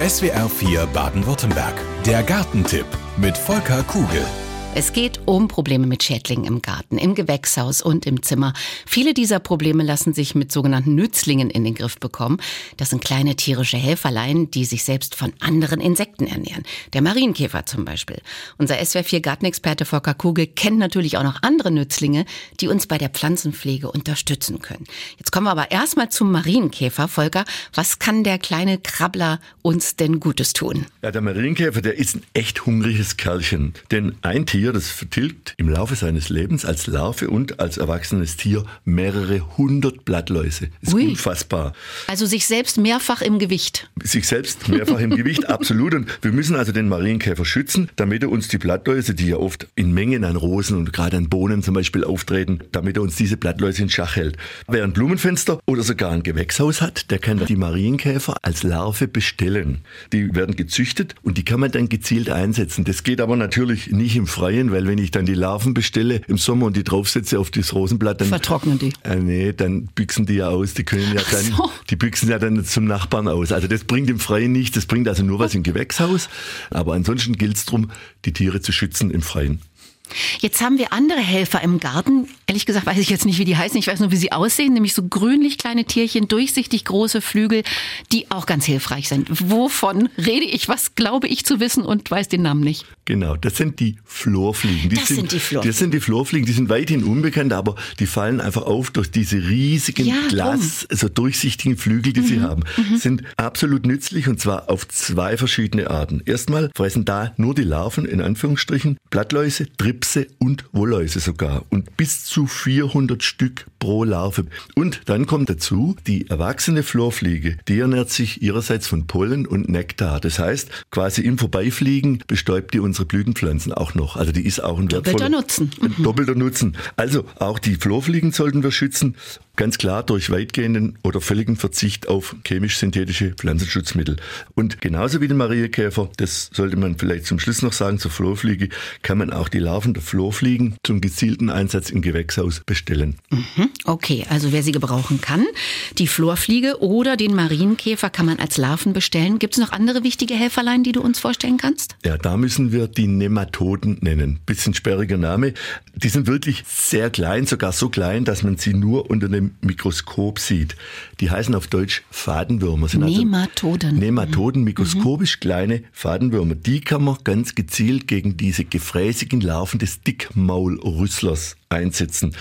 SWR 4 Baden-Württemberg. Der Gartentipp mit Volker Kugel. Es geht um Probleme mit Schädlingen im Garten, im Gewächshaus und im Zimmer. Viele dieser Probleme lassen sich mit sogenannten Nützlingen in den Griff bekommen. Das sind kleine tierische Helferlein, die sich selbst von anderen Insekten ernähren. Der Marienkäfer zum Beispiel. Unser SWR4 Gartenexperte Volker Kugel kennt natürlich auch noch andere Nützlinge, die uns bei der Pflanzenpflege unterstützen können. Jetzt kommen wir aber erstmal zum Marienkäfer. Volker, was kann der kleine Krabbler uns denn Gutes tun? Ja, der Marienkäfer, der ist ein echt hungriges Kerlchen. Denn ein Tier Tier, das vertilgt im Laufe seines Lebens als Larve und als erwachsenes Tier mehrere hundert Blattläuse. Ist Ui. unfassbar. Also sich selbst mehrfach im Gewicht. Sich selbst mehrfach im Gewicht, absolut. Und wir müssen also den Marienkäfer schützen, damit er uns die Blattläuse, die ja oft in Mengen an Rosen und gerade an Bohnen zum Beispiel auftreten, damit er uns diese Blattläuse in Schach hält. Wer ein Blumenfenster oder sogar ein Gewächshaus hat, der kann die Marienkäfer als Larve bestellen. Die werden gezüchtet und die kann man dann gezielt einsetzen. Das geht aber natürlich nicht im Freien freuen, weil wenn ich dann die Larven bestelle im Sommer und die draufsetze auf das Rosenblatt, dann vertrocknen die. Äh, nee, dann büchsen die ja aus. Die können ja dann, so. die büchsen ja dann zum Nachbarn aus. Also das bringt im Freien nichts. Das bringt also nur was im Gewächshaus. Aber ansonsten gilt es darum, die Tiere zu schützen im Freien. Jetzt haben wir andere Helfer im Garten. Ehrlich gesagt weiß ich jetzt nicht, wie die heißen. Ich weiß nur, wie sie aussehen. Nämlich so grünlich kleine Tierchen, durchsichtig große Flügel, die auch ganz hilfreich sind. Wovon rede ich? Was glaube ich zu wissen und weiß den Namen nicht? Genau, das sind die Florfliegen. Die das sind, sind die Florfliegen. Das sind die Florfliegen. Die sind weithin unbekannt, aber die fallen einfach auf durch diese riesigen ja, Glas, also durchsichtigen Flügel, die mhm. sie haben. Mhm. Sind absolut nützlich und zwar auf zwei verschiedene Arten. Erstmal fressen da nur die Larven, in Anführungsstrichen, Blattläuse, Trips Krebse und Wollläuse sogar. Und bis zu 400 Stück pro Larve. Und dann kommt dazu, die erwachsene Florfliege, die ernährt sich ihrerseits von Pollen und Nektar. Das heißt, quasi im Vorbeifliegen bestäubt die unsere Blütenpflanzen auch noch. Also die ist auch ein doppelter Nutzen. Ein doppelter Nutzen. Also auch die Florfliegen sollten wir schützen. Ganz klar durch weitgehenden oder völligen Verzicht auf chemisch-synthetische Pflanzenschutzmittel. Und genauso wie den Marienkäfer, das sollte man vielleicht zum Schluss noch sagen, zur Florfliege, kann man auch die Larven der Florfliegen zum gezielten Einsatz im Gewächshaus bestellen. Mhm. Okay, also wer sie gebrauchen kann, die Florfliege oder den Marienkäfer kann man als Larven bestellen. Gibt es noch andere wichtige Helferlein, die du uns vorstellen kannst? Ja, da müssen wir die Nematoden nennen. Bisschen sperriger Name. Die sind wirklich sehr klein, sogar so klein, dass man sie nur unter dem Mikroskop sieht. Die heißen auf Deutsch Fadenwürmer. Sind Nematoden. Also Nematoden, mhm. mikroskopisch mhm. kleine Fadenwürmer. Die kann man ganz gezielt gegen diese gefräßigen Larven des Dickmaulrüsslers einsetzen.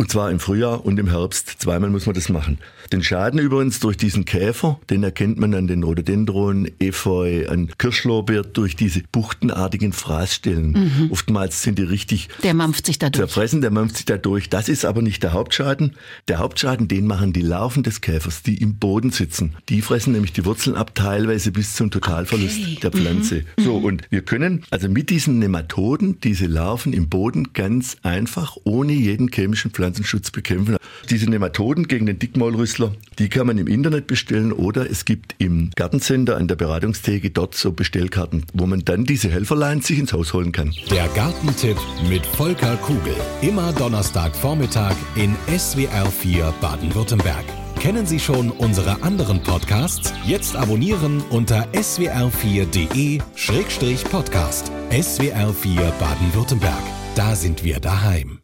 Und zwar im Frühjahr und im Herbst. Zweimal muss man das machen. Den Schaden übrigens durch diesen Käfer, den erkennt man an den Rhododendron, Efeu, an Kirschlorbeer durch diese buchtenartigen Fraßstellen. Mhm. Oftmals sind die richtig der mampft sich dadurch. zerfressen, der mampft sich dadurch. Das ist aber nicht der Hauptschaden. Der Hauptschaden, den machen die Larven des Käfers, die im Boden sitzen. Die fressen nämlich die Wurzeln ab, teilweise bis zum Totalverlust okay. der Pflanze. Mhm. So, und wir können also mit diesen Nematoden diese Larven im Boden ganz einfach, ohne jeden chemischen Pflanzen Pflanzenschutz bekämpfen. Diese Nematoden gegen den Dickmaulrüssler, die kann man im Internet bestellen oder es gibt im Gartencenter an der Beratungstheke dort so Bestellkarten, wo man dann diese Helferlein sich ins Haus holen kann. Der Gartentipp mit Volker Kugel. Immer Donnerstagvormittag in SWR 4 Baden-Württemberg. Kennen Sie schon unsere anderen Podcasts? Jetzt abonnieren unter swr4.de-podcast. SWR 4 Baden-Württemberg. Da sind wir daheim.